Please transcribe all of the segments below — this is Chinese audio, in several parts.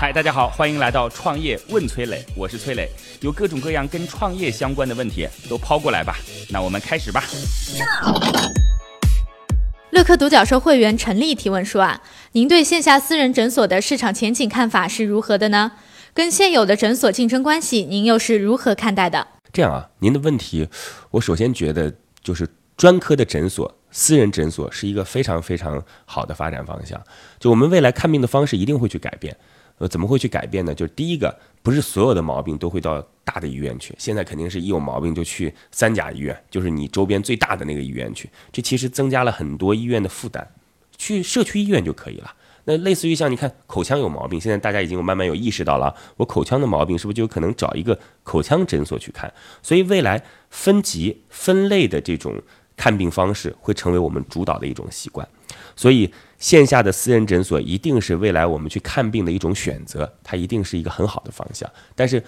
嗨，大家好，欢迎来到创业问崔磊，我是崔磊，有各种各样跟创业相关的问题都抛过来吧。那我们开始吧。乐客独角兽会员陈丽提问说啊，您对线下私人诊所的市场前景看法是如何的呢？跟现有的诊所竞争关系，您又是如何看待的？这样啊，您的问题，我首先觉得就是专科的诊所、私人诊所是一个非常非常好的发展方向。就我们未来看病的方式一定会去改变。呃，怎么会去改变呢？就是第一个，不是所有的毛病都会到大的医院去。现在肯定是一有毛病就去三甲医院，就是你周边最大的那个医院去。这其实增加了很多医院的负担，去社区医院就可以了。那类似于像你看口腔有毛病，现在大家已经慢慢有意识到了，我口腔的毛病是不是就有可能找一个口腔诊所去看？所以未来分级分类的这种看病方式会成为我们主导的一种习惯。所以。线下的私人诊所一定是未来我们去看病的一种选择，它一定是一个很好的方向。但是，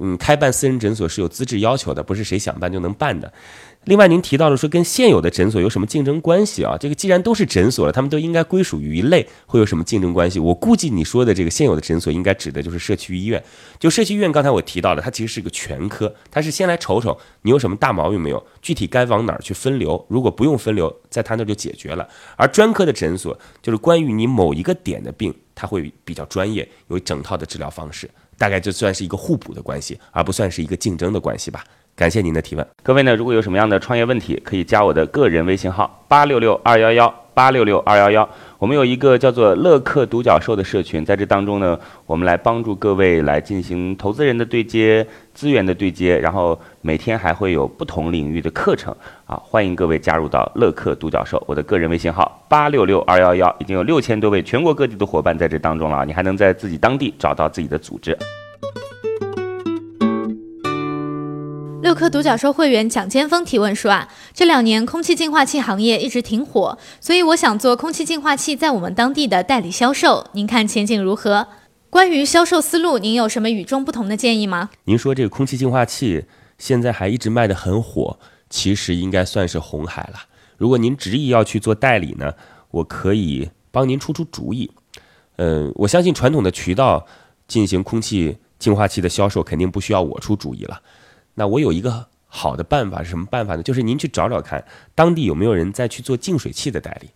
嗯，开办私人诊所是有资质要求的，不是谁想办就能办的。另外，您提到了说跟现有的诊所有什么竞争关系啊？这个既然都是诊所了，他们都应该归属于一类，会有什么竞争关系？我估计你说的这个现有的诊所，应该指的就是社区医院。就社区医院，刚才我提到了，它其实是个全科，它是先来瞅瞅你有什么大毛病没有，具体该往哪儿去分流。如果不用分流，在他那就解决了。而专科的诊所，就是关于你某一个点的病，它会比较专业，有整套的治疗方式，大概就算是一个互补的关系，而不算是一个竞争的关系吧。感谢您的提问，各位呢，如果有什么样的创业问题，可以加我的个人微信号八六六二幺幺八六六二幺幺。我们有一个叫做乐客独角兽的社群，在这当中呢，我们来帮助各位来进行投资人的对接、资源的对接，然后每天还会有不同领域的课程啊，欢迎各位加入到乐客独角兽。我的个人微信号八六六二幺幺，已经有六千多位全国各地的伙伴在这当中了，你还能在自己当地找到自己的组织。乐客独角兽会员蒋坚峰提问说啊，这两年空气净化器行业一直挺火，所以我想做空气净化器在我们当地的代理销售，您看前景如何？关于销售思路，您有什么与众不同的建议吗？您说这个空气净化器现在还一直卖得很火，其实应该算是红海了。如果您执意要去做代理呢，我可以帮您出出主意。嗯，我相信传统的渠道进行空气净化器的销售，肯定不需要我出主意了。那我有一个好的办法是什么办法呢？就是您去找找看，当地有没有人在去做净水器的代理，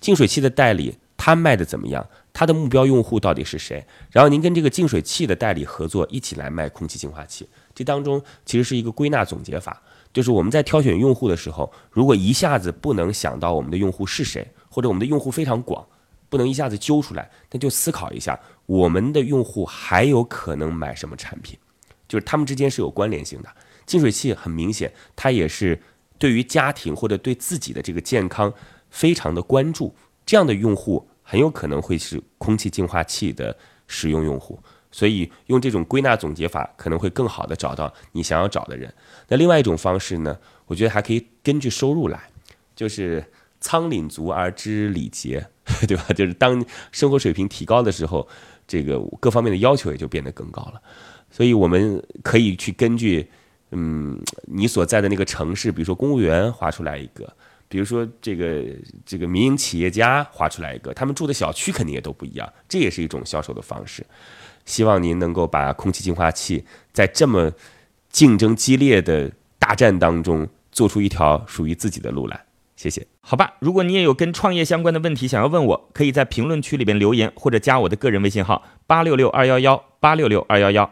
净水器的代理他卖的怎么样？他的目标用户到底是谁？然后您跟这个净水器的代理合作，一起来卖空气净化器。这当中其实是一个归纳总结法，就是我们在挑选用户的时候，如果一下子不能想到我们的用户是谁，或者我们的用户非常广，不能一下子揪出来，那就思考一下，我们的用户还有可能买什么产品。就是他们之间是有关联性的，净水器很明显，它也是对于家庭或者对自己的这个健康非常的关注，这样的用户很有可能会是空气净化器的使用用户，所以用这种归纳总结法可能会更好的找到你想要找的人。那另外一种方式呢，我觉得还可以根据收入来，就是仓廪足而知礼节，对吧？就是当生活水平提高的时候，这个各方面的要求也就变得更高了。所以我们可以去根据，嗯，你所在的那个城市，比如说公务员划出来一个，比如说这个这个民营企业家划出来一个，他们住的小区肯定也都不一样，这也是一种销售的方式。希望您能够把空气净化器在这么竞争激烈的大战当中，做出一条属于自己的路来。谢谢。好吧，如果你也有跟创业相关的问题想要问我，可以在评论区里边留言，或者加我的个人微信号八六六二幺幺八六六二幺幺。